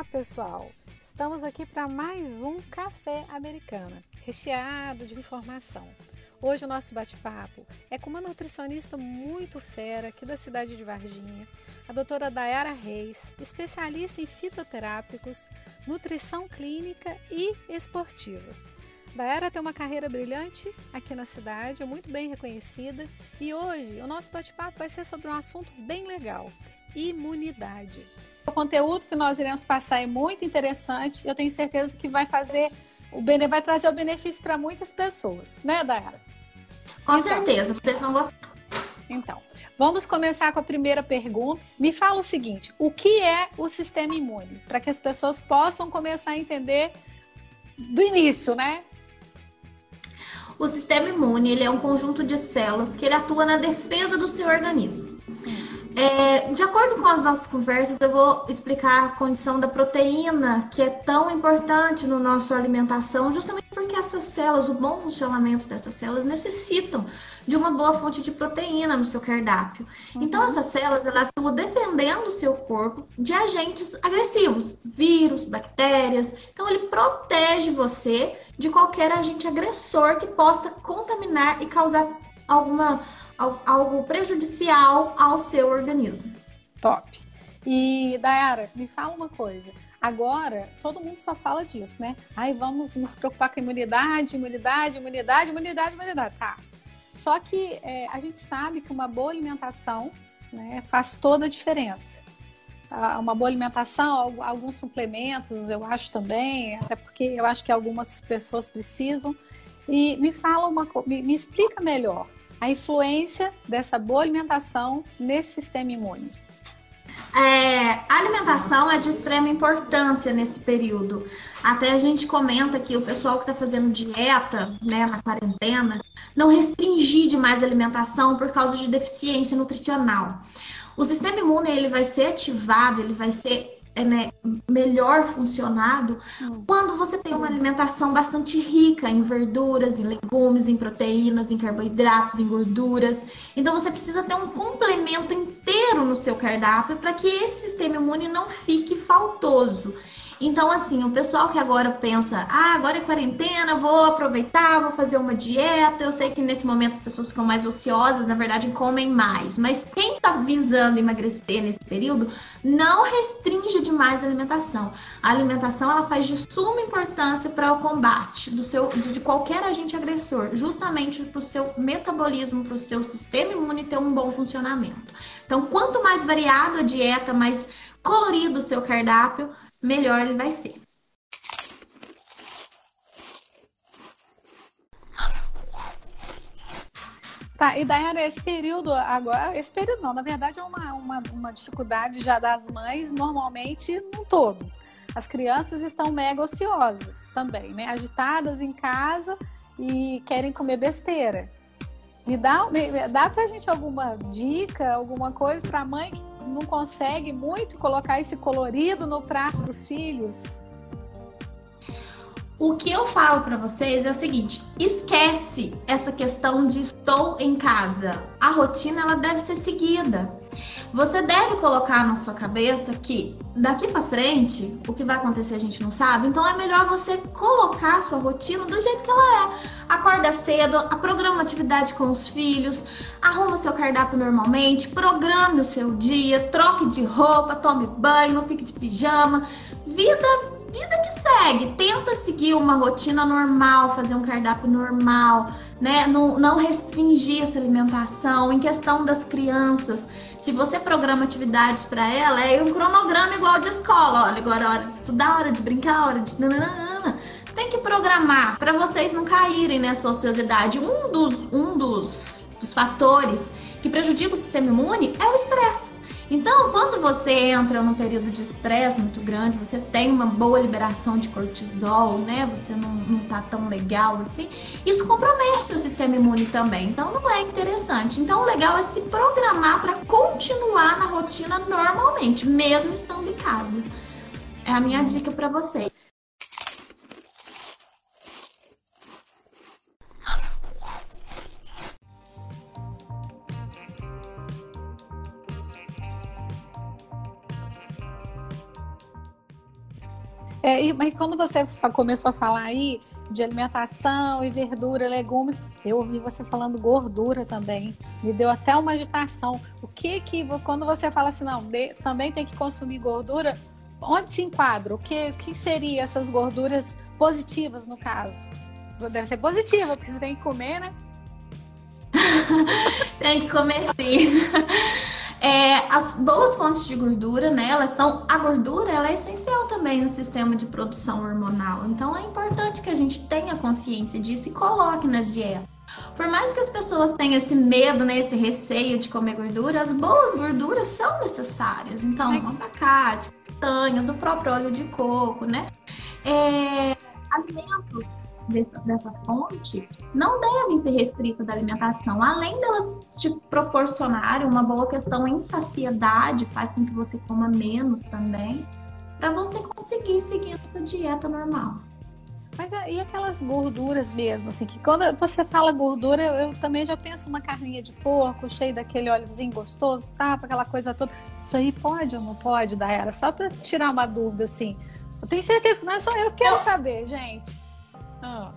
Olá, pessoal! Estamos aqui para mais um Café Americana, recheado de informação. Hoje o nosso bate-papo é com uma nutricionista muito fera aqui da cidade de Varginha, a doutora Dayara Reis, especialista em fitoterápicos, nutrição clínica e esportiva. Dayara tem uma carreira brilhante aqui na cidade, muito bem reconhecida, e hoje o nosso bate-papo vai ser sobre um assunto bem legal: imunidade. O conteúdo que nós iremos passar é muito interessante, eu tenho certeza que vai fazer o bene... vai trazer o benefício para muitas pessoas, né, Dayara? Com então, certeza, vocês vão gostar. Então, vamos começar com a primeira pergunta. Me fala o seguinte: o que é o sistema imune? Para que as pessoas possam começar a entender do início, né? O sistema imune ele é um conjunto de células que ele atua na defesa do seu organismo. É, de acordo com as nossas conversas, eu vou explicar a condição da proteína, que é tão importante na nossa alimentação, justamente porque essas células, o bom funcionamento dessas células, necessitam de uma boa fonte de proteína no seu cardápio. Uhum. Então, essas células, elas estão defendendo o seu corpo de agentes agressivos, vírus, bactérias. Então, ele protege você de qualquer agente agressor que possa contaminar e causar alguma algo prejudicial ao seu organismo. Top. E Dayara, me fala uma coisa. Agora, todo mundo só fala disso, né? Aí vamos nos preocupar com a imunidade, imunidade, imunidade, imunidade, imunidade. Tá. Só que é, a gente sabe que uma boa alimentação né, faz toda a diferença. Ah, uma boa alimentação, alguns suplementos, eu acho também, até porque eu acho que algumas pessoas precisam. E me fala uma me, me explica melhor a influência dessa boa alimentação nesse sistema imune? É, a alimentação é de extrema importância nesse período. Até a gente comenta que o pessoal que está fazendo dieta, né, na quarentena, não restringir demais a alimentação por causa de deficiência nutricional. O sistema imune ele vai ser ativado, ele vai ser é, melhor funcionado hum. quando você tem uma alimentação bastante rica em verduras, em legumes, em proteínas, em carboidratos, em gorduras. Então você precisa ter um complemento inteiro no seu cardápio para que esse sistema imune não fique faltoso. Então, assim, o pessoal que agora pensa, ah, agora é quarentena, vou aproveitar, vou fazer uma dieta. Eu sei que nesse momento as pessoas ficam mais ociosas, na verdade, comem mais. Mas quem está visando emagrecer nesse período, não restringe demais a alimentação. A alimentação ela faz de suma importância para o combate do seu, de qualquer agente agressor, justamente para o seu metabolismo, para o seu sistema imune ter um bom funcionamento. Então, quanto mais variado a dieta, mais colorido o seu cardápio, melhor ele vai ser. Tá, e daí esse período agora, esse período não, na verdade é uma, uma, uma dificuldade já das mães, normalmente no todo. As crianças estão mega ociosas também, né? Agitadas em casa e querem comer besteira. Me dá, me, dá pra gente alguma dica, alguma coisa pra mãe que não consegue muito colocar esse colorido no prato dos filhos? O que eu falo para vocês é o seguinte: esquece essa questão de estou em casa. A rotina ela deve ser seguida. Você deve colocar na sua cabeça que daqui para frente o que vai acontecer a gente não sabe. Então é melhor você colocar a sua rotina do jeito que ela é. Acorda cedo, programa atividade com os filhos, arruma seu cardápio normalmente, programe o seu dia, troque de roupa, tome banho, não fique de pijama. Vida vida que segue. Tenta seguir uma rotina normal, fazer um cardápio normal, né? Não, não restringir essa alimentação. Em questão das crianças, se você programa atividades para ela, é um cronograma igual de escola. Olha, agora é hora de estudar, hora de brincar, hora de. Tem que programar para vocês não caírem nessa ociosidade. Um dos, um dos, dos fatores que prejudica o sistema imune é o estresse. Então, quando você entra num período de estresse muito grande, você tem uma boa liberação de cortisol, né? Você não, não tá tão legal assim, isso compromete o sistema imune também. Então, não é interessante. Então, o legal é se programar para continuar na rotina normalmente, mesmo estando em casa. É a minha dica para vocês. Mas quando você começou a falar aí de alimentação e verdura, legumes, eu ouvi você falando gordura também. Me deu até uma agitação. O que que, quando você fala assim, não, de, também tem que consumir gordura, onde se enquadra? O que, o que seria essas gorduras positivas no caso? Deve ser positiva, porque você tem que comer, né? tem que comer sim. É, as boas fontes de gordura, né, elas são a gordura, ela é essencial também no sistema de produção hormonal. Então é importante que a gente tenha consciência disso e coloque nas dietas. Por mais que as pessoas tenham esse medo, né, esse receio de comer gordura, as boas gorduras são necessárias. Então, o abacate, castanhas, o próprio óleo de coco, né? É, alimentos dessa, dessa fonte não devem ser restritos da alimentação. Além delas te proporcionarem uma boa questão em saciedade, faz com que você coma menos também, para você conseguir seguir a sua dieta normal. Mas e aquelas gorduras mesmo, assim, que quando você fala gordura, eu, também já penso uma carninha de porco, cheio daquele óleozinho gostoso, tá? Aquela coisa toda. Isso aí pode ou não pode, Daera? Só para tirar uma dúvida, assim. Eu tenho certeza que não é só eu que quero saber, gente. Ah.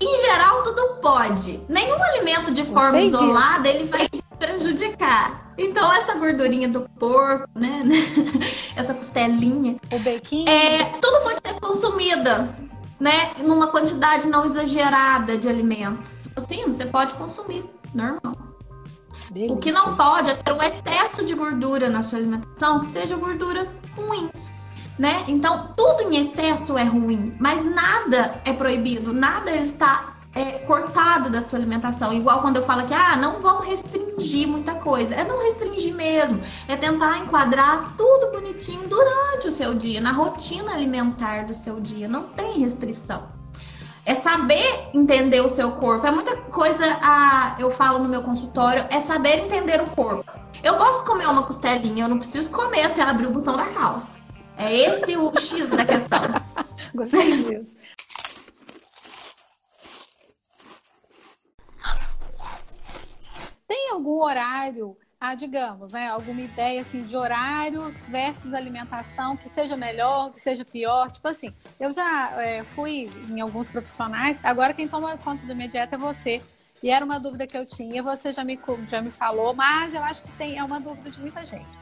Em geral, tudo pode. Nenhum alimento de forma isolada ele vai te prejudicar. Então, essa gordurinha do porco, né? essa costelinha. O bequinho. É, tudo pode ser consumida, né? Numa quantidade não exagerada de alimentos. Assim, você pode consumir, normal. Delícia. O que não pode é ter um excesso de gordura na sua alimentação, que seja gordura ruim né? Então, tudo em excesso é ruim, mas nada é proibido, nada está é, cortado da sua alimentação. Igual quando eu falo que, ah, não vamos restringir muita coisa. É não restringir mesmo, é tentar enquadrar tudo bonitinho durante o seu dia, na rotina alimentar do seu dia. Não tem restrição. É saber entender o seu corpo. É muita coisa, a, eu falo no meu consultório, é saber entender o corpo. Eu posso comer uma costelinha, eu não preciso comer até abrir o botão da calça. É esse o X da questão. Gostei disso. Tem algum horário, ah, digamos, né, alguma ideia assim de horários versus alimentação que seja melhor, que seja pior? Tipo assim, eu já é, fui em alguns profissionais, agora quem toma conta da minha dieta é você. E era uma dúvida que eu tinha, você já me, já me falou, mas eu acho que tem, é uma dúvida de muita gente.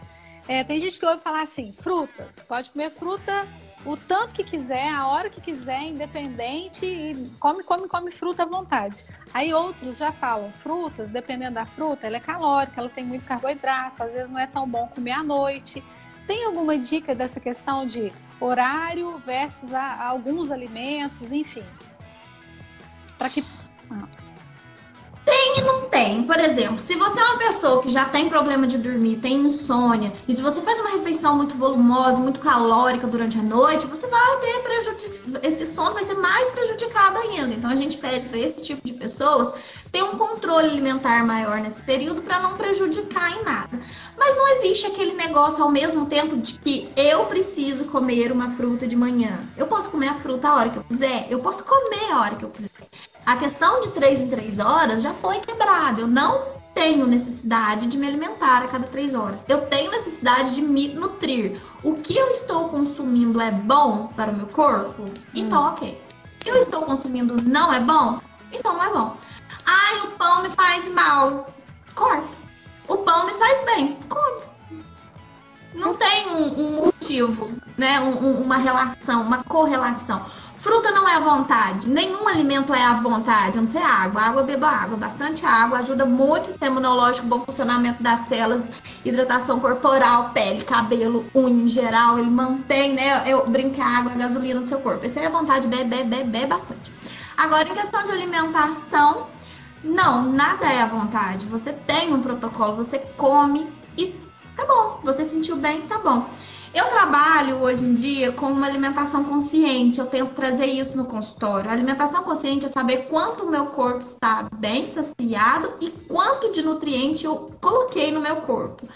É, tem gente que ouve falar assim, fruta, pode comer fruta o tanto que quiser, a hora que quiser, independente, e come, come, come fruta à vontade. Aí outros já falam, frutas, dependendo da fruta, ela é calórica, ela tem muito carboidrato, às vezes não é tão bom comer à noite. Tem alguma dica dessa questão de horário versus a, a alguns alimentos, enfim? Para que. Ah. Tem e não tem. Por exemplo, se você é uma pessoa que já tem problema de dormir, tem insônia, e se você faz uma refeição muito volumosa, muito calórica durante a noite, você vai ter prejudic... esse sono vai ser mais prejudicado ainda. Então a gente pede para esse tipo de pessoas ter um controle alimentar maior nesse período para não prejudicar em nada. Mas não existe aquele negócio ao mesmo tempo de que eu preciso comer uma fruta de manhã. Eu posso comer a fruta a hora que eu quiser, eu posso comer a hora que eu quiser. A questão de três em três horas já foi quebrada. Eu não tenho necessidade de me alimentar a cada três horas. Eu tenho necessidade de me nutrir. O que eu estou consumindo é bom para o meu corpo? Então, hum. ok. O que eu estou consumindo não é bom? Então não é bom. Ai, o pão me faz mal. Corta. O pão me faz bem. Come. Não tem um, um motivo, né? Um, uma relação, uma correlação. Fruta não é à vontade, nenhum alimento é à vontade, a não ser água. Água, beba água, bastante água, ajuda muito o sistema imunológico, bom funcionamento das células, hidratação corporal, pele, cabelo, unha em geral, ele mantém, né? Eu brinco a água, a gasolina no seu corpo. Esse é à vontade, bebe, bebe, bebe bastante. Agora, em questão de alimentação, não, nada é à vontade. Você tem um protocolo, você come e tá bom. Você sentiu bem, tá bom. Eu trabalho hoje em dia com uma alimentação consciente, eu tento trazer isso no consultório. A alimentação consciente é saber quanto o meu corpo está bem saciado e quanto de nutriente eu coloquei no meu corpo.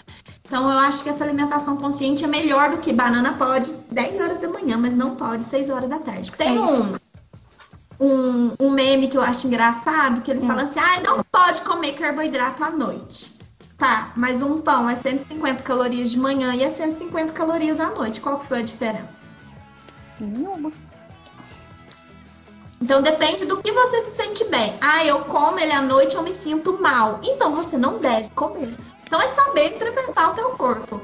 Então eu acho que essa alimentação consciente é melhor do que banana pode 10 horas da manhã, mas não pode 6 horas da tarde. Tem é um, um, um, meme que eu acho engraçado, que eles hum. falam assim, ah, não pode comer carboidrato à noite. Tá, mas um pão é 150 calorias de manhã e é 150 calorias à noite. Qual que foi a diferença? Nenhuma. Então depende do que você se sente bem. Ah, eu como ele à noite, eu me sinto mal. Então você não deve comer. Então é saber interpretar o teu corpo.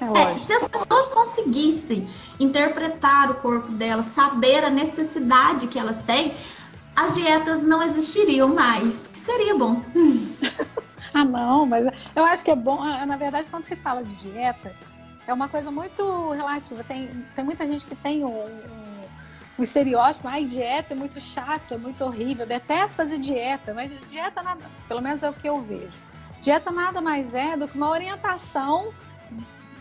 É, é se as pessoas conseguissem interpretar o corpo delas, saber a necessidade que elas têm, as dietas não existiriam mais. Que seria bom. ah, não, mas eu acho que é bom. Ah, na verdade, quando se fala de dieta, é uma coisa muito relativa. Tem, tem muita gente que tem um, um, um estereótipo, ai, dieta é muito chato, é muito horrível, eu detesto fazer dieta, mas dieta nada, pelo menos é o que eu vejo. Dieta nada mais é do que uma orientação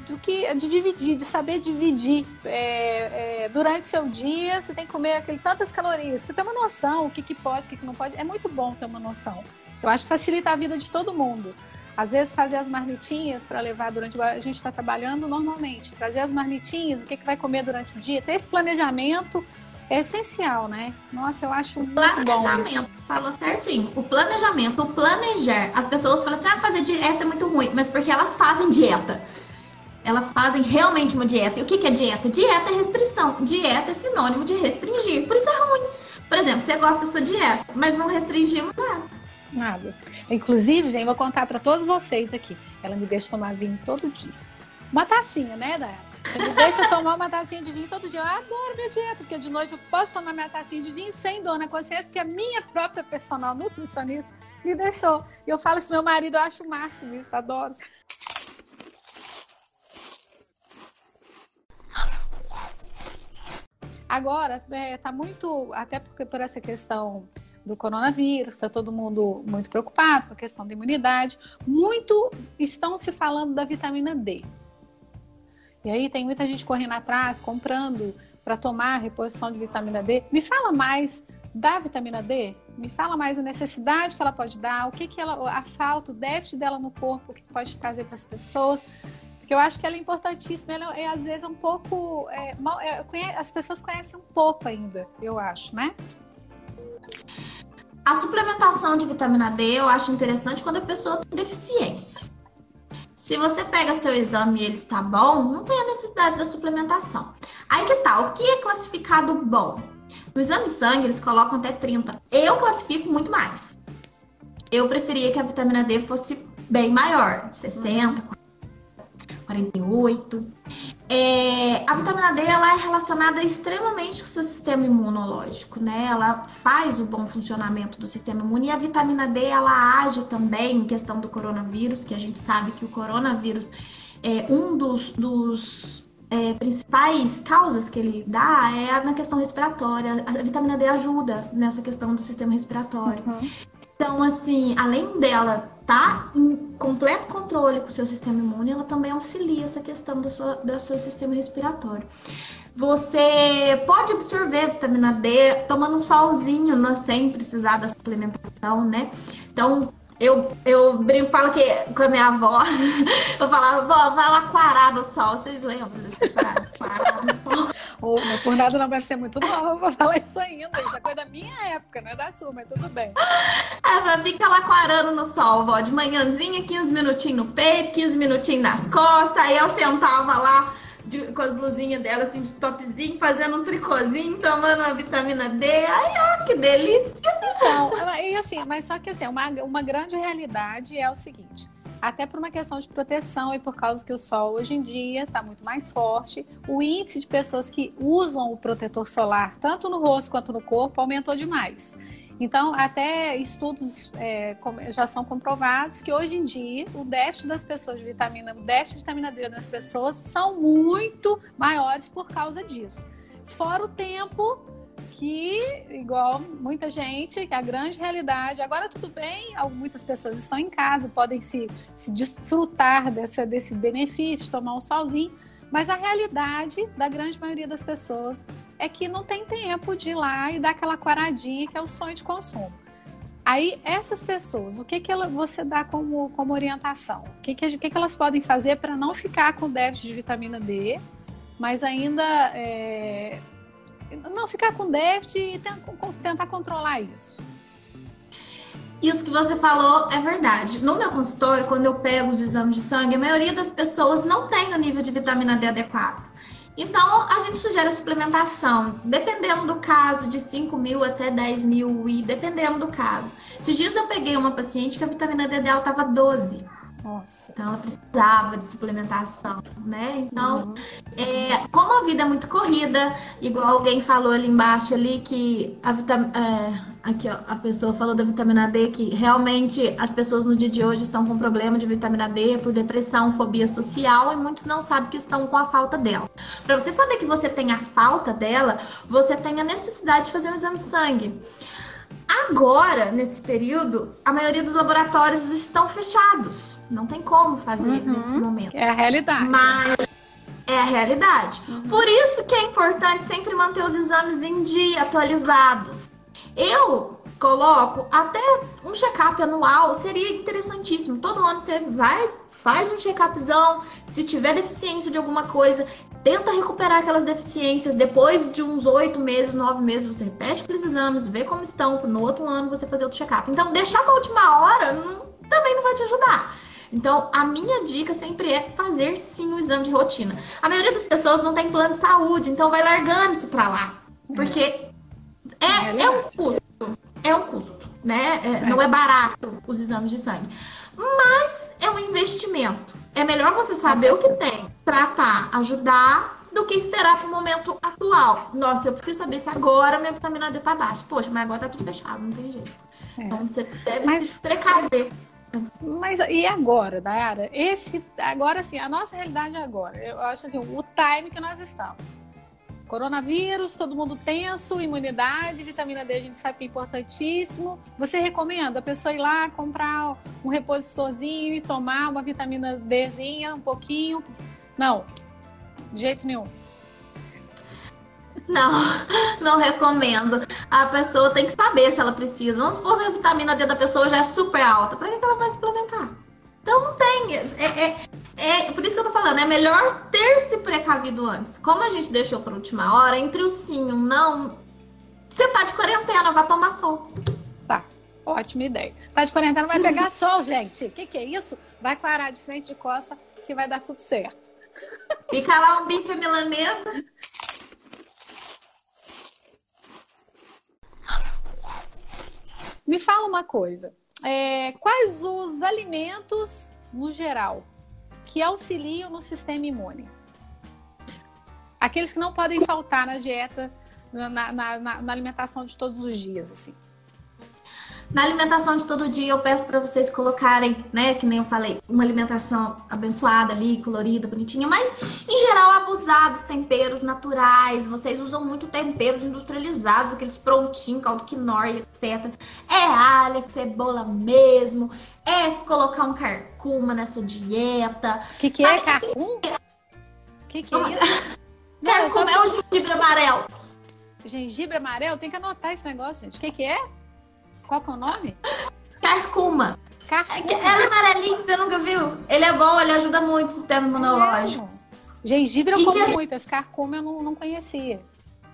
do que de dividir, de saber dividir. É, é, durante o seu dia, você tem que comer aquele, tantas calorias. Você tem uma noção, o que, que pode, o que, que não pode. É muito bom ter uma noção. Eu acho que facilita a vida de todo mundo. Às vezes fazer as marmitinhas para levar durante a gente está trabalhando normalmente, trazer as marmitinhas, o que, que vai comer durante o dia, ter esse planejamento é essencial, né? Nossa, eu acho o planejamento, falou certinho. O planejamento, o planejar. As pessoas falam assim: "Ah, fazer dieta é muito ruim", mas porque elas fazem dieta elas fazem realmente uma dieta. E o que, que é dieta? Dieta é restrição. Dieta é sinônimo de restringir. Por isso é ruim. Por exemplo, você gosta da sua dieta, mas não restringimos nada. Nada. Inclusive, gente, vou contar para todos vocês aqui. Ela me deixa tomar vinho todo dia. Uma tacinha, né, Daya? Você me deixa tomar uma tacinha de vinho todo dia. Eu adoro minha dieta, porque de noite eu posso tomar minha tacinha de vinho sem dor na consciência, porque a minha própria personal nutricionista me deixou. E eu falo isso pro meu marido, eu acho o máximo isso, adoro. Agora, é, tá muito, até porque por essa questão do coronavírus, está todo mundo muito preocupado com a questão da imunidade, muito estão se falando da vitamina D. E aí tem muita gente correndo atrás, comprando para tomar reposição de vitamina D. Me fala mais da vitamina D? Me fala mais a necessidade que ela pode dar, o que, que ela, a falta, o déficit dela no corpo, o que pode trazer para as pessoas. Eu acho que ela é importantíssima. Ela é, às vezes, um pouco. É, mal, é, as pessoas conhecem um pouco ainda, eu acho, né? A suplementação de vitamina D eu acho interessante quando a pessoa tem deficiência. Se você pega seu exame e ele está bom, não tem a necessidade da suplementação. Aí que tal? Tá, o que é classificado bom? No exame de sangue, eles colocam até 30. Eu classifico muito mais. Eu preferia que a vitamina D fosse bem maior, 60, 48. É, a vitamina D ela é relacionada extremamente com o seu sistema imunológico, né? Ela faz o bom funcionamento do sistema imune e a vitamina D ela age também em questão do coronavírus, que a gente sabe que o coronavírus é um dos, dos é, principais causas que ele dá é na questão respiratória. A vitamina D ajuda nessa questão do sistema respiratório. Uhum. Então, assim, além dela tá em completo controle com o seu sistema imune, ela também auxilia essa questão do seu, do seu sistema respiratório. Você pode absorver vitamina D tomando um solzinho, né, sem precisar da suplementação, né? Então, eu, eu brinco, falo que com a minha avó, eu falava, vó, vai lá quarar no sol. Vocês lembram quarar, no sol? Oh, mas por nada não vai ser muito nova pra falar isso ainda. Isso é coisa da minha época, não é da sua, mas tudo bem. Ela fica lá quarando no sol, vó, de manhãzinha, 15 minutinhos no peito, 15 minutinhos nas costas. Aí eu sentava lá de, com as blusinhas dela, assim, de topzinho, fazendo um tricôzinho, tomando uma vitamina D. Ai, ó, que delícia! Então, e assim, mas só que assim, uma, uma grande realidade é o seguinte. Até por uma questão de proteção e por causa que o sol hoje em dia está muito mais forte, o índice de pessoas que usam o protetor solar, tanto no rosto quanto no corpo, aumentou demais. Então, até estudos é, já são comprovados que hoje em dia o déficit das pessoas de vitamina, o déficit de vitamina D das pessoas são muito maiores por causa disso. Fora o tempo que, igual muita gente, que a grande realidade, agora tudo bem, muitas pessoas estão em casa, podem se, se desfrutar dessa, desse benefício, tomar um solzinho, mas a realidade da grande maioria das pessoas é que não tem tempo de ir lá e dar aquela quaradinha que é o sonho de consumo. Aí, essas pessoas, o que, que ela, você dá como, como orientação? O que, que, que, que elas podem fazer para não ficar com déficit de vitamina D, mas ainda é, não ficar com déficit e tentar controlar isso? Isso que você falou é verdade. No meu consultório, quando eu pego os exames de sangue, a maioria das pessoas não tem o nível de vitamina D adequado. Então, a gente sugere a suplementação, dependendo do caso, de 5 mil até 10 mil e dependendo do caso. Esses dias eu peguei uma paciente que a vitamina D dela estava 12. Nossa. Então ela precisava de suplementação, né? Então, uhum. é, como a vida é muito corrida, igual alguém falou ali embaixo ali que a vitamina. É, aqui, ó, a pessoa falou da vitamina D, que realmente as pessoas no dia de hoje estão com problema de vitamina D por depressão, fobia social, e muitos não sabem que estão com a falta dela. Para você saber que você tem a falta dela, você tem a necessidade de fazer um exame de sangue. Agora, nesse período, a maioria dos laboratórios estão fechados. Não tem como fazer uhum. nesse momento. É a realidade. Mas é a realidade. Uhum. Por isso que é importante sempre manter os exames em dia, atualizados. Eu coloco até um check-up anual, seria interessantíssimo. Todo ano você vai, faz um check-upzão. Se tiver deficiência de alguma coisa, tenta recuperar aquelas deficiências. Depois de uns oito meses, nove meses, você repete aqueles exames, vê como estão, no outro ano você fazer outro check-up. Então, deixar pra última hora não, também não vai te ajudar. Então, a minha dica sempre é fazer sim o exame de rotina. A maioria das pessoas não tem plano de saúde, então vai largando isso pra lá. Porque é, é um custo. É um custo, né? É, não é barato os exames de sangue. Mas é um investimento. É melhor você saber o que tem, tratar, ajudar, do que esperar para o momento atual. Nossa, eu preciso saber se agora minha vitamina D tá baixa. Poxa, mas agora tá tudo fechado, não tem jeito. É. Então você deve mas, se precaver. Mas e agora, Dayara? Esse, agora sim, a nossa realidade é agora. Eu acho assim, o time que nós estamos. Coronavírus, todo mundo tenso, imunidade, vitamina D a gente sabe que é importantíssimo. Você recomenda a pessoa ir lá comprar um repositorzinho e tomar uma vitamina Dzinha, um pouquinho? Não, de jeito nenhum. Não, não recomendo. A pessoa tem que saber se ela precisa. Vamos supor que a vitamina D da pessoa já é super alta. Para que ela vai suplementar? Então não tem. É, é, é, por isso que eu tô falando, é melhor ter se precavido antes. Como a gente deixou para última hora, entre o sim e o não, você tá de quarentena, vai tomar sol. Tá, ótima ideia. Tá de quarentena, vai pegar sol, gente. O que, que é isso? Vai clarar de frente de costa que vai dar tudo certo. Fica lá um bife milanesa. Me fala uma coisa. É, quais os alimentos, no geral, que auxiliam no sistema imune? Aqueles que não podem faltar na dieta, na, na, na, alimentação de todos os dias, assim. Na alimentação de todo dia, eu peço para vocês colocarem, né, que nem eu falei, uma alimentação abençoada ali, colorida, bonitinha, mas em geral abusar dos temperos naturais. Vocês usam muito temperos industrializados, aqueles prontinhos, caldo quinoa, etc. É alho, é cebola mesmo, é colocar um carcuma nessa dieta. O que, que é carcuma? O que, que é isso? Carcuma é o gengibre amarelo. Gengibre amarelo? Tem que anotar esse negócio, gente. O que, que é? Qual que é o nome? Carcuma. Carcuma. Ela é amarelinha, você nunca viu? Ele é bom, ele ajuda muito o sistema imunológico. É gengibre eu como muito, esse carcuma eu não, não conhecia.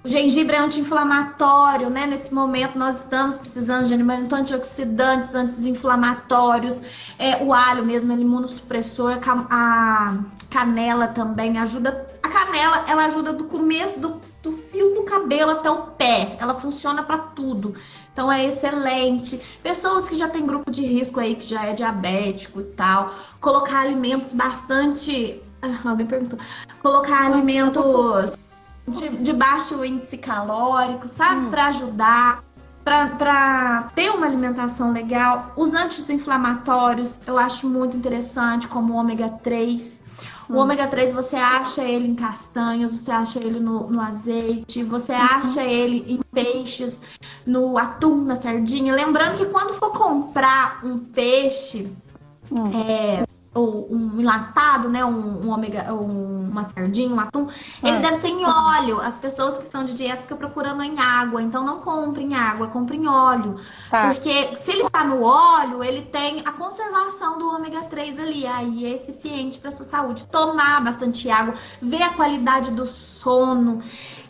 O gengibre é anti-inflamatório, né? Nesse momento nós estamos precisando de alimentos antioxidantes, anti-inflamatórios. É, o alho mesmo, é imunossupressor. A canela também ajuda. A canela, ela ajuda do começo do, do fio do cabelo até o pé. Ela funciona para tudo. Então é excelente. Pessoas que já têm grupo de risco aí, que já é diabético e tal, colocar alimentos bastante. Ah, alguém perguntou. Colocar Nossa, alimentos de, de, baixo índice calórico, sabe? Hum. Para ajudar. Para ter uma alimentação legal, os anti-inflamatórios eu acho muito interessante, como o ômega 3. O hum. ômega 3 você acha ele em castanhas, você acha ele no, no azeite, você uhum. acha ele em peixes, no atum, na sardinha. Lembrando que quando for comprar um peixe, hum. é, ou um enlatado, né? Um, um ômega, um, uma sardinha, um atum, ele é. deve ser em óleo. As pessoas que estão de dieta ficam procurando em água, então não comprem água, comprem óleo. Tá. Porque se ele está no óleo, ele tem a conservação do ômega 3 ali, aí é eficiente para sua saúde. Tomar bastante água, ver a qualidade do sono.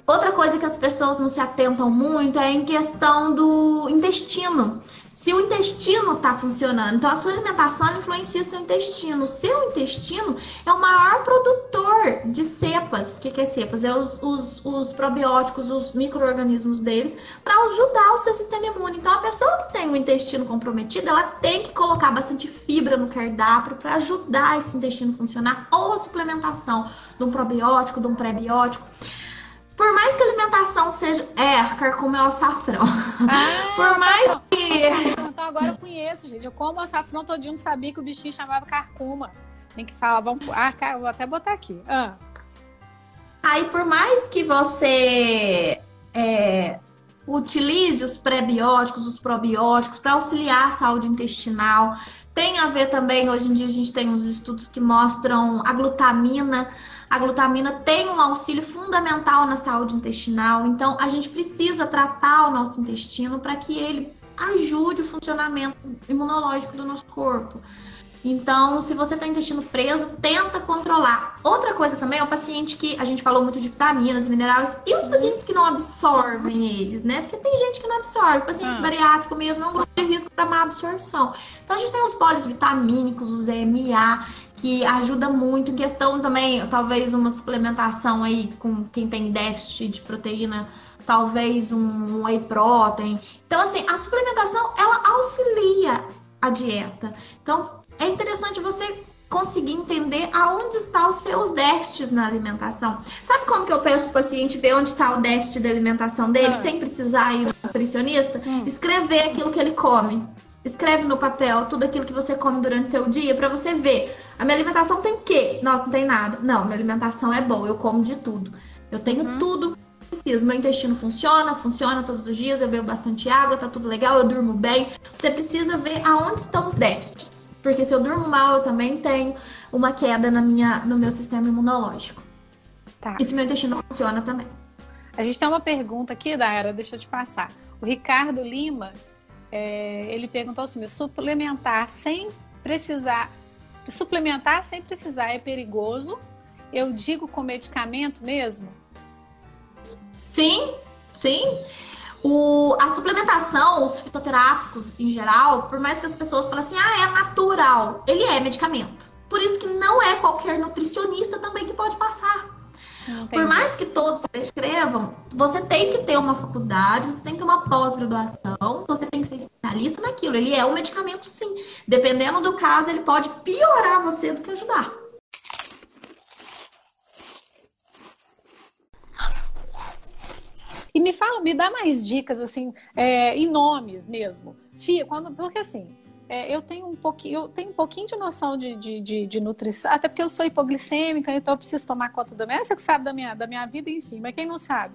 Outra coisa que as pessoas não se atentam muito é em questão do intestino se o intestino está funcionando. Então, a sua alimentação influencia seu intestino. O seu intestino é o maior produtor de cepas. O que, que é cepas? É os, os, os probióticos, os micro-organismos deles, para ajudar o seu sistema imune. Então, a pessoa que tem o intestino comprometido, ela tem que colocar bastante fibra no cardápio para ajudar esse intestino a funcionar, ou a suplementação de um probiótico, de um prebiótico. Por mais que a alimentação seja. É, carcoma é o açafrão. Ah, Por mais Então agora eu conheço, gente. Eu como açafrão todinho, não sabia que o bichinho chamava carcoma. Tem que falar, vamos. Ah, cara, vou até botar aqui. Ah. Aí, por mais que você é, utilize os prebióticos, os probióticos para auxiliar a saúde intestinal, tem a ver também, hoje em dia a gente tem uns estudos que mostram a glutamina a glutamina tem um auxílio fundamental na saúde intestinal, então a gente precisa tratar o nosso intestino para que ele ajude o funcionamento imunológico do nosso corpo. Então, se você tem o intestino preso, tenta controlar. Outra coisa também é o paciente que a gente falou muito de vitaminas, minerais, e os pacientes que não absorvem eles, né? Porque tem gente que não absorve. O paciente ah. bariátrico mesmo é um grupo de risco para má absorção. Então, a gente tem os polivitamínicos, os EMA, que ajuda muito em questão também, talvez uma suplementação aí com quem tem déficit de proteína, talvez um whey protein. Então, assim, a suplementação, ela auxilia a dieta. Então, é interessante você conseguir entender aonde estão os seus déficits na alimentação. Sabe como que eu peço o paciente ver onde está o déficit da alimentação dele, ah. sem precisar ir no nutricionista? Hum. Escrever aquilo que ele come. Escreve no papel tudo aquilo que você come durante seu dia para você ver. A minha alimentação tem o quê? Nossa, não tem nada. Não, minha alimentação é boa, eu como de tudo. Eu tenho uhum. tudo preciso. Meu intestino funciona, funciona todos os dias, eu bebo bastante água, tá tudo legal, eu durmo bem. Você precisa ver aonde estão os déficits. Porque se eu durmo mal, eu também tenho uma queda na minha, no meu sistema imunológico. Tá. E se meu intestino funciona também. A gente tem uma pergunta aqui, Dara, deixa eu te passar. O Ricardo Lima, é, ele perguntou assim: suplementar sem precisar, suplementar sem precisar é perigoso? Eu digo com medicamento mesmo? Sim, sim. O, a suplementação, os fitoterápicos em geral, por mais que as pessoas falem assim, ah, é natural, ele é medicamento. Por isso que não é qualquer nutricionista também que pode passar. Entendi. Por mais que todos prescrevam, você tem que ter uma faculdade, você tem que ter uma pós-graduação, você tem que ser especialista naquilo. Ele é um medicamento, sim. Dependendo do caso, ele pode piorar você do que ajudar. E me fala, me dá mais dicas, assim, é, em nomes mesmo. Fia, quando, porque assim, é, eu tenho um pouquinho, eu tenho um pouquinho de noção de, de, de, de, nutrição, até porque eu sou hipoglicêmica, então eu preciso tomar conta da minha. Você que sabe da minha, da minha vida, enfim, mas quem não sabe.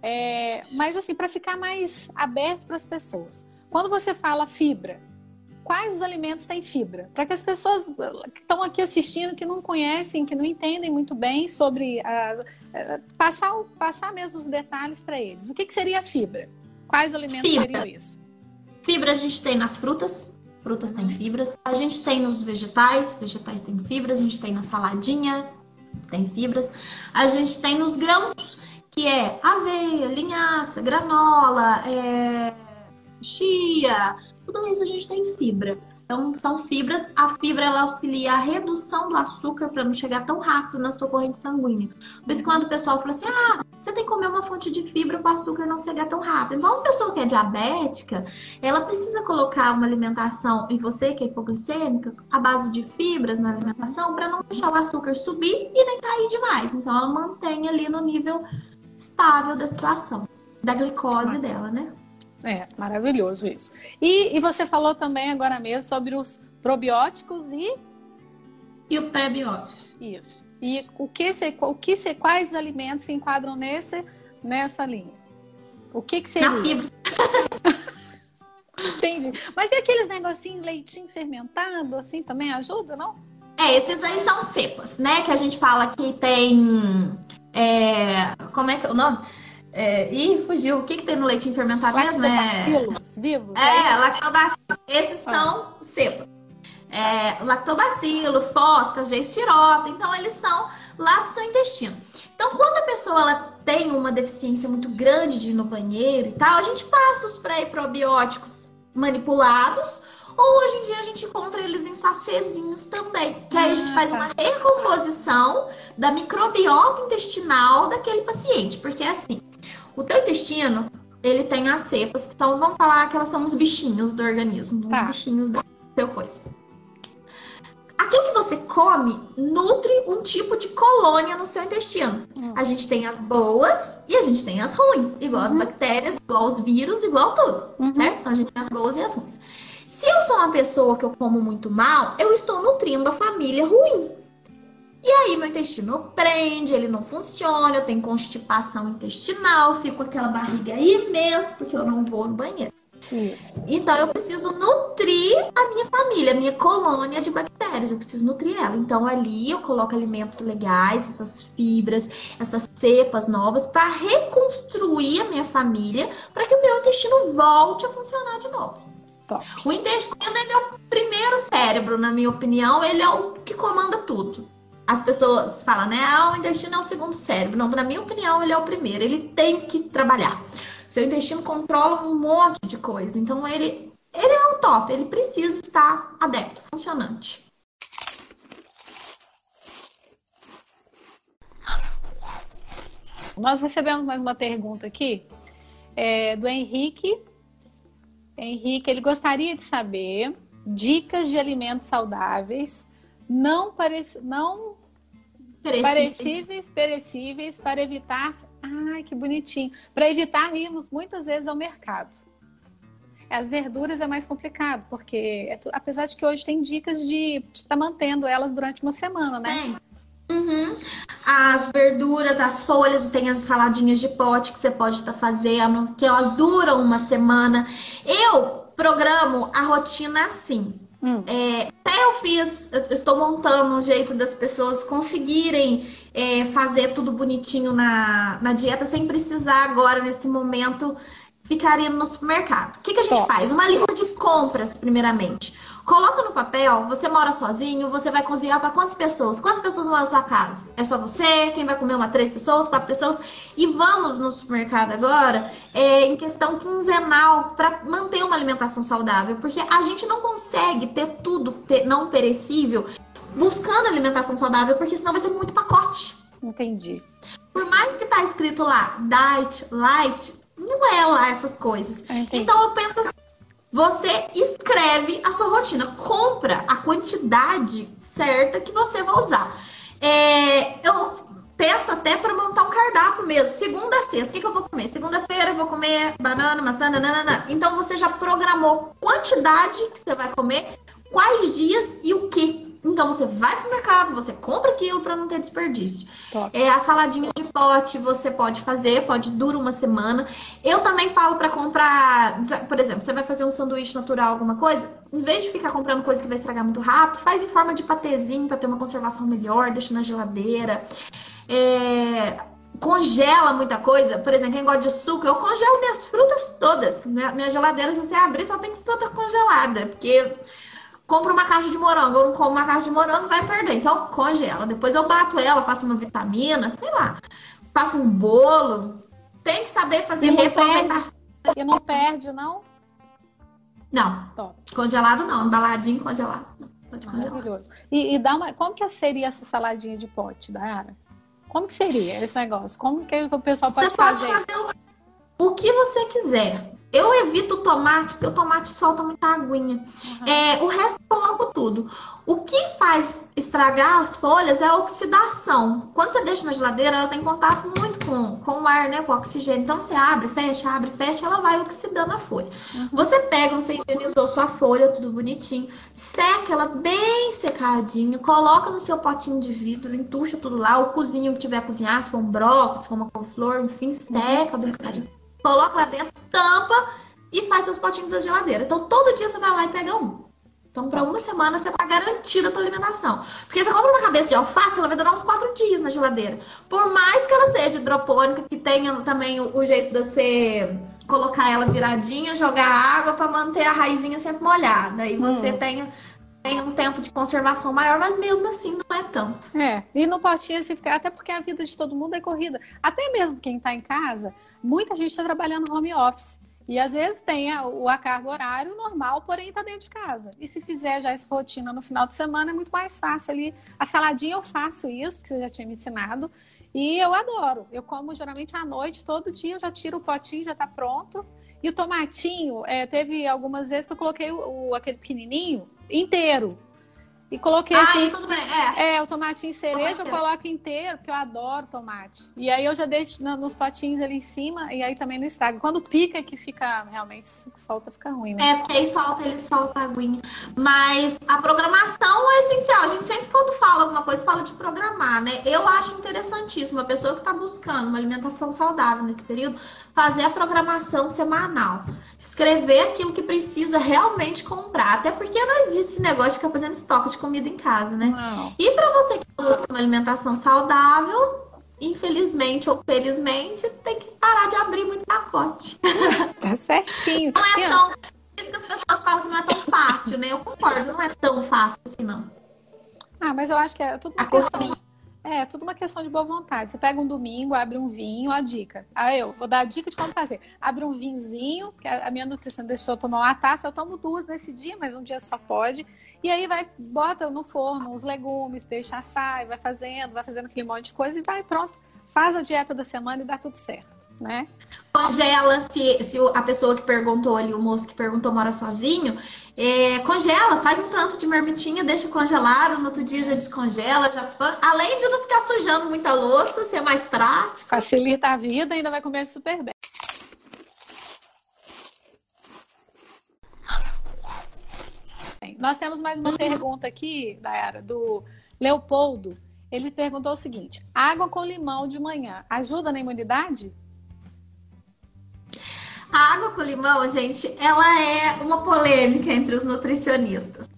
É, mas assim, para ficar mais aberto para as pessoas. Quando você fala fibra, quais os alimentos têm fibra? Para que as pessoas que estão aqui assistindo, que não conhecem, que não entendem muito bem sobre a, passar, passar mesmo os detalhes para eles. O que, que seria fibra? Quais alimentos fibra. seriam isso? Fibra a gente tem nas frutas, frutas têm fibras. A gente tem nos vegetais, vegetais têm fibras. A gente tem na saladinha, tem fibras. A gente tem nos grãos, que é aveia, linhaça, granola, é... chia. Tudo isso a gente tem fibra. Então, são fibras. A fibra ela auxilia a redução do açúcar para não chegar tão rápido na sua corrente sanguínea. Por isso, quando o pessoal fala assim: ah, você tem que comer uma fonte de fibra para o açúcar não chegar tão rápido. Então, uma pessoa que é diabética, ela precisa colocar uma alimentação, e você que é hipoglicêmica, a base de fibras na alimentação, para não deixar o açúcar subir e nem cair demais. Então, ela mantém ali no nível estável da situação, da glicose dela, né? É, maravilhoso isso. E, e você falou também agora mesmo sobre os probióticos e. E o pré-biótico. Isso. E o que se, o que se, quais alimentos se enquadram nesse, nessa linha? O que, que seria? Na fibra. Entendi. Mas e aqueles negocinhos leitinho fermentado, assim, também ajuda, não? É, esses aí são cepas, né? Que a gente fala que tem. É, como é que é o nome? É, ih, fugiu. O que, que tem no leitinho fermentado mesmo? Lactobacilos é... vivos? É, é lactobacilos. Esses ah. são cepas. É, lactobacilo, foscas, geistirota. Então, eles são lá do seu intestino. Então, quando a pessoa ela tem uma deficiência muito grande de ir no banheiro e tal, a gente passa os pré-probióticos manipulados, ou hoje em dia a gente encontra eles em sachêzinhos também. Que aí a gente ah, faz tá. uma recomposição da microbiota intestinal daquele paciente. Porque assim, o teu intestino, ele tem as cepas, que são, vamos falar que elas são os bichinhos do organismo, tá. os bichinhos da teu coisa. Aquilo que você come nutre um tipo de colônia no seu intestino. Hum. A gente tem as boas e a gente tem as ruins, igual uhum. as bactérias, igual os vírus, igual tudo, uhum. certo? Então a gente tem as boas e as ruins. Se eu sou uma pessoa que eu como muito mal, eu estou nutrindo a família ruim. E aí meu intestino prende, ele não funciona, eu tenho constipação intestinal, fico com aquela barriga imensa porque eu não vou no banheiro. Isso. Então eu preciso nutrir a minha família, a minha colônia de bactérias. Eu preciso nutrir ela. Então ali eu coloco alimentos legais, essas fibras, essas cepas novas para reconstruir a minha família, para que o meu intestino volte a funcionar de novo. Top. O intestino ele é o primeiro cérebro, na minha opinião, ele é o que comanda tudo as pessoas falam, né? Ah, o intestino é o segundo cérebro. Não, na minha opinião, ele é o primeiro. Ele tem que trabalhar. Seu intestino controla um monte de coisa. Então, ele, ele é o top. Ele precisa estar adepto, funcionante. Nós recebemos mais uma pergunta aqui é, do Henrique. Henrique, ele gostaria de saber dicas de alimentos saudáveis não, parec... não perecíveis. perecíveis para evitar. Ai, que bonitinho! Para evitar irmos muitas vezes ao mercado. As verduras é mais complicado, porque é tu... apesar de que hoje tem dicas de estar tá mantendo elas durante uma semana, né? É. Uhum. As verduras, as folhas, tem as saladinhas de pote que você pode estar tá fazendo, que elas duram uma semana. Eu programo a rotina assim. Hum. É, até eu fiz, eu estou montando um jeito das pessoas conseguirem é, fazer tudo bonitinho na, na dieta sem precisar agora, nesse momento, ficar indo no supermercado. O que, que a gente Top. faz? Uma lista de compras, primeiramente. Coloca no papel, você mora sozinho, você vai cozinhar para quantas pessoas? Quantas pessoas moram na sua casa? É só você? Quem vai comer uma três pessoas, quatro pessoas? E vamos no supermercado agora é, em questão quinzenal para manter uma alimentação saudável, porque a gente não consegue ter tudo não perecível buscando alimentação saudável, porque senão vai ser muito pacote. Entendi. Por mais que tá escrito lá diet, light, não é lá essas coisas. Então eu penso assim, você escreve a sua rotina, compra a quantidade certa que você vai usar. É, eu peço até para montar um cardápio mesmo. Segunda a sexta, o que, que eu vou comer? Segunda-feira eu vou comer banana, maçã, nananana. Então você já programou quantidade que você vai comer, quais dias e o que. Então você vai no mercado, você compra aquilo para não ter desperdício. Top. É a saladinha de pote você pode fazer, pode durar uma semana. Eu também falo para comprar, por exemplo, você vai fazer um sanduíche natural, alguma coisa, em vez de ficar comprando coisa que vai estragar muito rápido, faz em forma de patezinho para ter uma conservação melhor, deixa na geladeira. É, congela muita coisa. Por exemplo, quem gosta de suco, eu congelo minhas frutas todas. Minha, minha geladeira, se você abrir, só tem fruta congelada. Porque compro uma caixa de morango, eu não como uma caixa de morango, vai perder. Então, congela. Depois eu bato ela, faço uma vitamina, sei lá. Faço um bolo. Tem que saber fazer reaproveitar. E não perde, não? Não. Top. Congelado não, embaladinho congelado. Maravilhoso. E, e, dá uma. Como que seria essa saladinha de pote, Dayara? Como que seria esse negócio? Como que o pessoal pode fazer? Você pode fazer o que você quiser. Eu evito o tomate, porque o tomate solta muita aguinha. Uhum. É, o resto eu coloco tudo. O que faz estragar as folhas é a oxidação. Quando você deixa na geladeira, ela tem contato muito com, com o ar, né? Com o oxigênio. Então você abre, fecha, abre, fecha, ela vai oxidando a folha. Uhum. Você pega, você higienizou sua folha, tudo bonitinho, seca ela bem secadinha, coloca no seu potinho de vidro, entuxa tudo lá, o cozinho que tiver cozinhar, se for um brócolis, se for uma couve-flor, enfim, seca uhum. bem secadinho coloca lá dentro, tampa e faz seus potinhos da geladeira. Então, todo dia você vai lá e pega um. Então, para uma semana, você tá garantida a tua alimentação. Porque você compra uma cabeça de alface, ela vai durar uns quatro dias na geladeira. Por mais que ela seja hidropônica, que tenha também o, o jeito de você colocar ela viradinha, jogar água para manter a raizinha sempre molhada. E você hum. tenha tem um tempo de conservação maior, mas mesmo assim não é tanto. É, e no potinho se ficar, até porque a vida de todo mundo é corrida. Até mesmo quem está em casa, muita gente está trabalhando home office. E às vezes tem a, a carga horário normal, porém está dentro de casa. E se fizer já essa rotina no final de semana, é muito mais fácil ali. A saladinha eu faço isso, porque você já tinha me ensinado. E eu adoro. Eu como geralmente à noite, todo dia, eu já tiro o potinho, já está pronto. E o tomatinho, é, teve algumas vezes que eu coloquei o, o aquele pequenininho inteiro. E coloquei Ah, assim. tudo bem. É. É, o tomatinho cereja eu Tomate. coloco inteiro, porque eu adoro tomate. E aí eu já deixo nos potinhos ali em cima, e aí também não estraga. Quando pica que fica, realmente, solta, fica ruim, né? É, porque aí solta, ele solta a aguinha. Mas a programação é essencial. A gente sempre, quando fala alguma coisa, fala de programar, né? Eu acho interessantíssimo a pessoa que está buscando uma alimentação saudável nesse período, fazer a programação semanal. Escrever aquilo que precisa realmente comprar. Até porque não existe esse negócio de ficar fazendo estoque de comida em casa, né? E para você que busca uma alimentação saudável, infelizmente ou felizmente, tem que parar de abrir muito pacote. Tá certinho. Não E, é tão. Por isso que as pessoas falam que não é tão fácil, né? Eu concordo, não é tão fácil assim, não. Ah, mas eu acho que é tudo uma questão. É, tudo uma questão de boa vontade. Você pega um domingo, abre um vinho, a dica. Aí eu vou dar a dica de como fazer. Abre um vinhozinho, que a a minha nutrição deixou eu tomar uma taça, eu tomo duas nesse dia, mas um dia só pode. E aí vai, bota no forno os legumes, deixa assar, vai fazendo, vai fazendo aquele monte de coisa e vai, pronto. Faz a dieta da semana e dá tudo certo, né? Congela, se, se a pessoa que perguntou ali, o moço que perguntou mora sozinho, é, congela, faz um tanto de marmitinha, deixa congelado, no outro dia já descongela, já. Além de não ficar sujando muita louça, ser mais prático. Facilita a vida e ainda vai comer super bem. Nós temos mais uma pergunta aqui, Dayara, do Leopoldo. Ele perguntou o seguinte: água com limão de manhã ajuda na imunidade? A água com limão, gente, ela é uma polêmica entre os nutricionistas.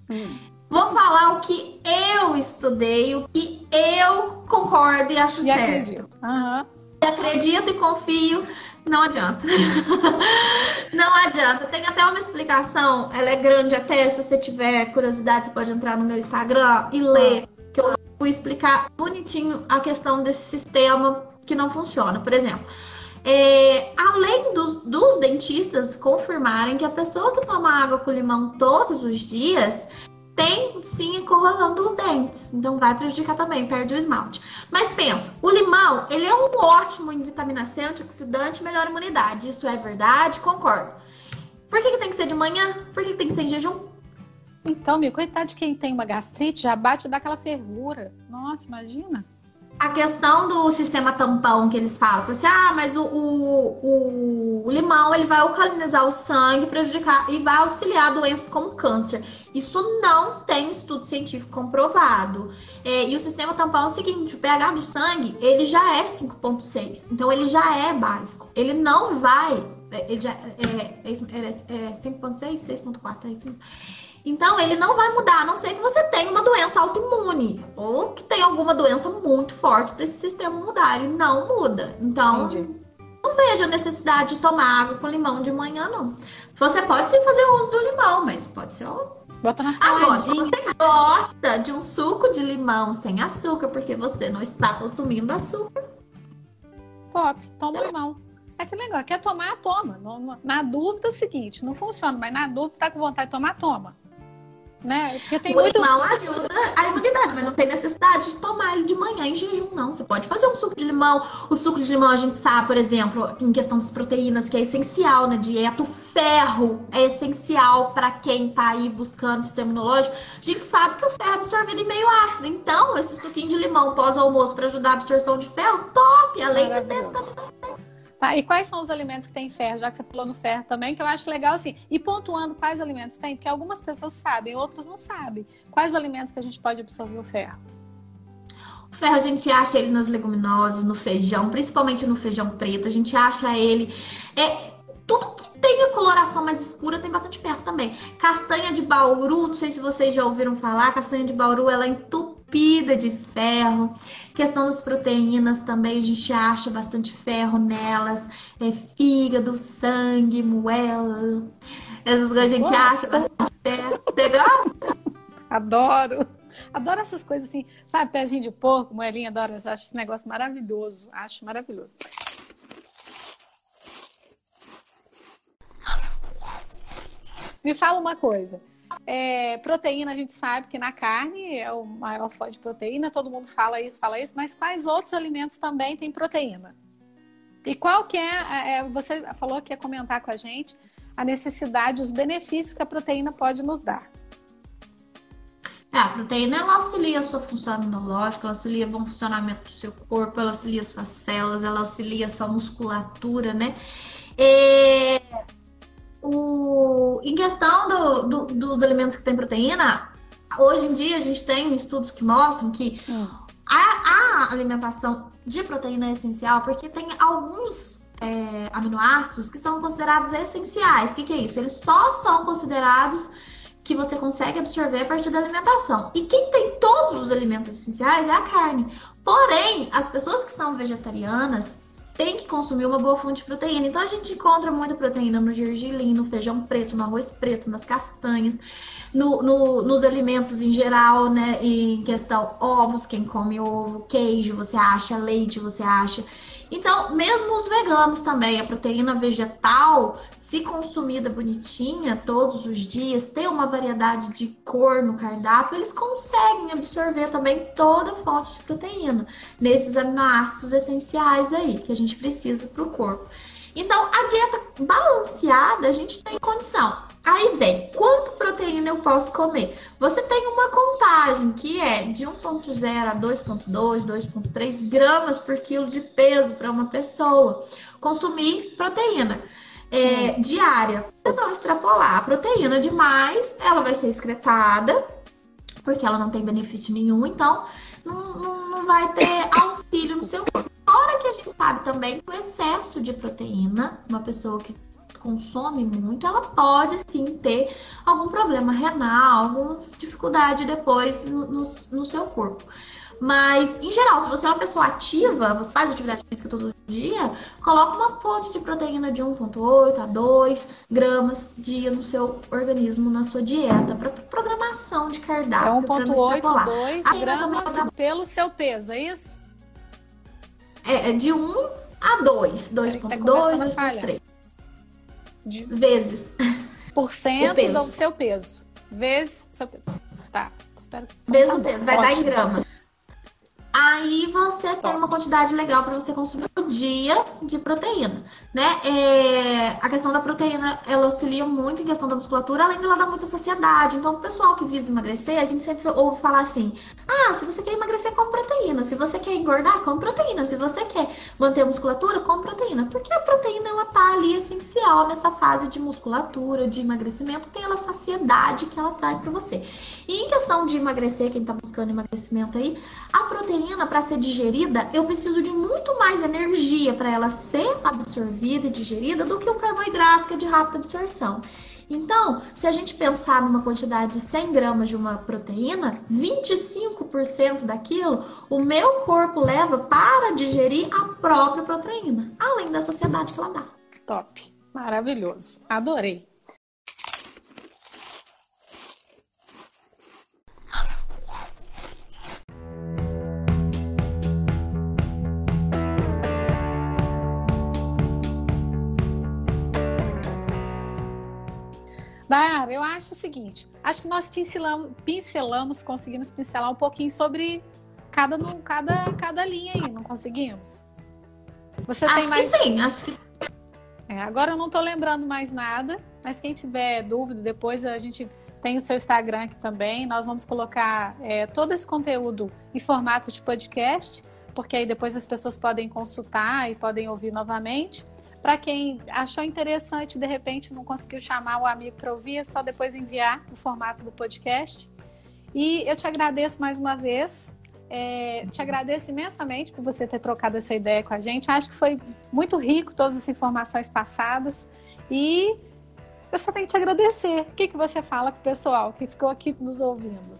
Vou falar o que eu estudei, o que eu concordo e acho E certo. acredito. Aham. Acredito e confio, não adianta. não adianta. Tem até uma explicação, ela é grande até, se você tiver curiosidade, você pode entrar no meu Instagram e ler, que eu vou explicar bonitinho a questão desse sistema que não funciona. Por exemplo, é, além dos, dos dentistas confirmarem que a pessoa que toma água com limão todos os dias tem sim corrosão dos dentes. Então vai prejudicar também, perde o esmalte. Mas pensa, o limão, ele é um ótimo em vitamina C, antioxidante, melhora imunidade. Isso é verdade? Concordo. Por que, que tem que ser de manhã? Por que, que tem que ser em jejum? Então, meu, coitado de quem tem uma gastrite, já bate e dá aquela fervura. Nossa, imagina. A questão do sistema tampão que eles falam, assim, ah, mas o, o, o limão ele vai alcalinizar o sangue, prejudicar e vai auxiliar doenças como câncer. Isso não tem estudo científico comprovado. É, e o sistema tampão é o seguinte: o pH do sangue ele já é 5,6, então ele já é básico. Ele não vai. é, Ele já é, é, é, é 5,6, 6,4, é isso. Então, ele não vai mudar, a não ser que você tenha uma doença autoimune ou que tenha alguma doença muito forte para esse sistema mudar. Ele não muda. Então, Entendi. não vejo a necessidade de tomar água com limão de manhã, não. Você pode sim fazer o uso do limão, mas pode ser Bota na Agora, se você gosta de um suco de limão sem açúcar, porque você não está consumindo açúcar, Top, toma limão. É aquele negócio, quer tomar, toma. Na dúvida é o seguinte, não funciona, mas na dúvida tá com vontade de tomar, toma. Né? Porque tem o muito. limão ajuda a imunidade, mas não tem necessidade de tomar ele de manhã em jejum, não. Você pode fazer um suco de limão. O suco de limão, a gente sabe, por exemplo, em questão das proteínas, que é essencial na dieta. O ferro é essencial para quem tá aí buscando sistema imunológico. A gente sabe que o ferro é absorvido em meio ácido. Então, esse suquinho de limão pós-almoço para ajudar a absorção de ferro, top! Além de ter Maravilhoso. Tá, e quais são os alimentos que têm ferro? Já que você falou no ferro também, que eu acho legal assim. E pontuando quais alimentos tem, porque algumas pessoas sabem, outras não sabem. Quais alimentos que a gente pode absorver o ferro? O ferro a gente acha ele nas leguminosas, no feijão, principalmente no feijão preto. A gente acha ele. É, tudo que tem a coloração mais escura tem bastante ferro também. Castanha de bauru, não sei se vocês já ouviram falar, castanha de bauru ela é entupida de ferro. Questão das proteínas também, a gente acha bastante ferro nelas. É fígado, sangue, moela. Essas coisas a gente Gosto. acha bastante ferro. Você gosta? Adoro! Adoro essas coisas assim, sabe? Pezinho de porco, moelinha, adoro. Eu acho esse negócio maravilhoso. Acho maravilhoso. Me fala uma coisa. É, proteína, a gente sabe que na carne é o maior fonte de proteína, todo mundo fala isso, fala isso, mas quais outros alimentos também têm proteína? E qual que é, é você falou que ia comentar com a gente a necessidade, os benefícios que a proteína pode nos dar. É, a proteína ela auxilia a sua função imunológica, ela auxilia o bom funcionamento do seu corpo, ela auxilia suas células, ela auxilia a sua musculatura, né? E, o, em questão do, do, dos alimentos que têm proteína, hoje em dia a gente tem estudos que mostram que a, a alimentação de proteína é essencial porque tem alguns é, aminoácidos que são considerados essenciais. O que, que é isso? Eles só são considerados que você consegue absorver a partir da alimentação. E quem tem todos os alimentos essenciais é a carne. Porém, as pessoas que são vegetarianas têm que consumir uma boa fonte de proteína. Então a gente encontra muita proteína no gergelim, no feijão preto, no arroz preto, nas castanhas, no, no, nos alimentos em geral, né? Em questão ovos, quem come ovo, queijo, você acha, leite, você acha. Então, mesmo os veganos também, a proteína vegetal, se consumida bonitinha todos os dias, ter uma variedade de cor no cardápio, eles conseguem absorver também toda a fonte de proteína nesses aminoácidos essenciais aí que a gente precisa para o corpo. Então, a dieta balanceada a gente tem condição. Aí vem, quanto proteína eu posso comer? Você tem uma contagem que é de 1,0 a 2,2, 2,3 gramas por quilo de peso para uma pessoa consumir proteína é, diária. Se não extrapolar a proteína demais, ela vai ser excretada, porque ela não tem benefício nenhum, então não, não, não vai ter auxílio no seu corpo. Fora que a gente sabe também que o excesso de proteína, uma pessoa que consome muito, ela pode sim ter algum problema renal, alguma dificuldade depois no, no, no seu corpo. Mas, em geral, se você é uma pessoa ativa, você faz atividade física todo dia, coloca uma fonte de proteína de 1,8 a 2 gramas dia no seu organismo, na sua dieta, para programação de cardápio. É 1,8, 2 gramas pelo seu peso, é isso? É, é de 1 a 2, 2,2, 2,3 de... vezes. Por cento do seu peso. Vezes seu peso. Tá. Espero que. Vezes o peso. Vai Ótimo. dar em gramas. Aí você Top. tem uma quantidade legal para você consumir por dia de proteína, né? É, a questão da proteína, ela auxilia muito em questão da musculatura, além de ela dar muita saciedade. Então, o pessoal que visa emagrecer, a gente sempre ouve falar assim: ah, se você quer emagrecer, come proteína. Se você quer engordar, come proteína. Se você quer manter a musculatura, come proteína. Porque a proteína, ela tá ali essencial nessa fase de musculatura, de emagrecimento, tem ela saciedade que ela traz para você. E em questão de emagrecer, quem tá buscando emagrecimento aí, a proteína, para ser digerida, eu preciso de muito mais energia para ela ser absorvida e digerida do que o carboidrato, que é de rápida absorção. Então, se a gente pensar numa quantidade de 100 gramas de uma proteína, 25% daquilo o meu corpo leva para digerir a própria proteína, além da saciedade que ela dá. Top, maravilhoso, adorei. Dara, eu acho o seguinte: acho que nós pincelamos, pincelamos, conseguimos pincelar um pouquinho sobre cada, cada, cada linha aí, não conseguimos? Você acho tem mais. Que sim, acho que. É, agora eu não estou lembrando mais nada, mas quem tiver dúvida, depois a gente tem o seu Instagram aqui também. Nós vamos colocar é, todo esse conteúdo em formato de podcast, porque aí depois as pessoas podem consultar e podem ouvir novamente. Para quem achou interessante, de repente não conseguiu chamar o amigo para ouvir, é só depois enviar o formato do podcast. E eu te agradeço mais uma vez. É, te agradeço imensamente por você ter trocado essa ideia com a gente. Acho que foi muito rico todas as informações passadas. E eu só tenho que te agradecer. O que, que você fala para o pessoal que ficou aqui nos ouvindo?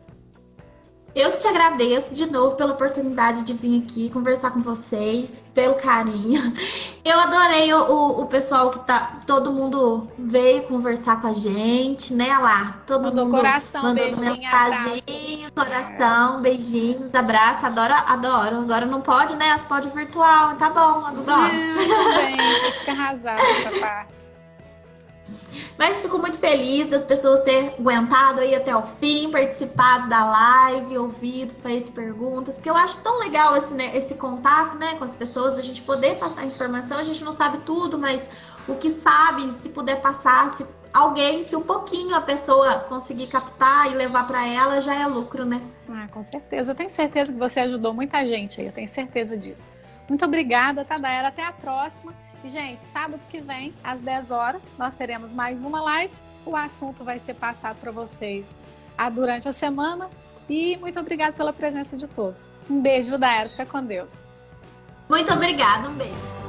Eu que te agradeço de novo pela oportunidade de vir aqui conversar com vocês, pelo carinho. Eu adorei o, o, o pessoal que tá. Todo mundo veio conversar com a gente, né, lá? Todo Mandou mundo coração, mandando beijinho, mensagem, coração, beijinhos, abraço, adoro, adoro. Agora não pode, né? As pode virtual, tá bom, adoro. Tudo bem, fica arrasada essa parte. Mas fico muito feliz das pessoas terem aguentado aí até o fim, participado da live, ouvido, feito perguntas, porque eu acho tão legal esse, né, esse contato né, com as pessoas, a gente poder passar informação, a gente não sabe tudo, mas o que sabe, se puder passar, se alguém, se um pouquinho a pessoa conseguir captar e levar para ela, já é lucro, né? Ah, com certeza. Eu tenho certeza que você ajudou muita gente aí, eu tenho certeza disso. Muito obrigada, Tadaera. Até a próxima. E, gente, sábado que vem, às 10 horas, nós teremos mais uma live. O assunto vai ser passado para vocês durante a semana. E muito obrigada pela presença de todos. Um beijo, Daera. Fica com Deus. Muito obrigada. Um beijo.